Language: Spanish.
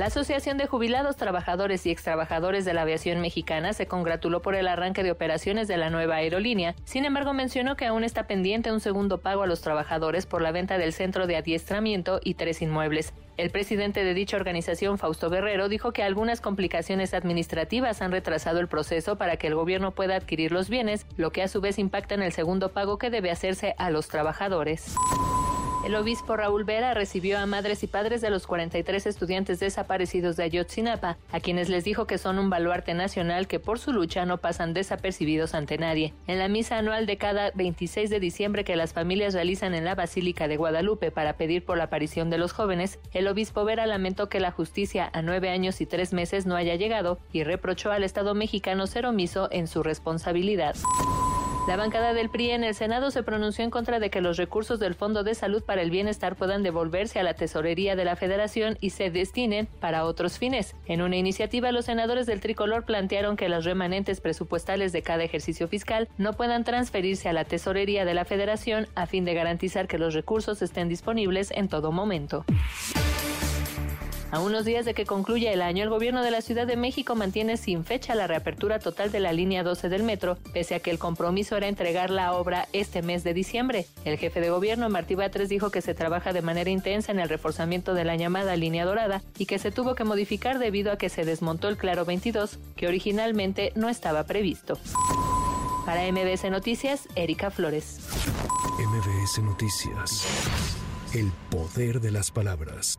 La Asociación de Jubilados, Trabajadores y Extrabajadores de la Aviación Mexicana se congratuló por el arranque de operaciones de la nueva aerolínea. Sin embargo, mencionó que aún está pendiente un segundo pago a los trabajadores por la venta del centro de adiestramiento y tres inmuebles. El presidente de dicha organización, Fausto Guerrero, dijo que algunas complicaciones administrativas han retrasado el proceso para que el gobierno pueda adquirir los bienes, lo que a su vez impacta en el segundo pago que debe hacerse a los trabajadores. El obispo Raúl Vera recibió a madres y padres de los 43 estudiantes desaparecidos de Ayotzinapa, a quienes les dijo que son un baluarte nacional que por su lucha no pasan desapercibidos ante nadie. En la misa anual de cada 26 de diciembre que las familias realizan en la Basílica de Guadalupe para pedir por la aparición de los jóvenes, el obispo Vera lamentó que la justicia a nueve años y tres meses no haya llegado y reprochó al Estado mexicano ser omiso en su responsabilidad. La bancada del PRI en el Senado se pronunció en contra de que los recursos del Fondo de Salud para el Bienestar puedan devolverse a la tesorería de la Federación y se destinen para otros fines. En una iniciativa, los senadores del tricolor plantearon que los remanentes presupuestales de cada ejercicio fiscal no puedan transferirse a la tesorería de la Federación a fin de garantizar que los recursos estén disponibles en todo momento. A unos días de que concluya el año, el gobierno de la Ciudad de México mantiene sin fecha la reapertura total de la línea 12 del metro, pese a que el compromiso era entregar la obra este mes de diciembre. El jefe de gobierno, Martí Batres, dijo que se trabaja de manera intensa en el reforzamiento de la llamada línea dorada y que se tuvo que modificar debido a que se desmontó el Claro 22, que originalmente no estaba previsto. Para MBS Noticias, Erika Flores. MBS Noticias. El poder de las palabras.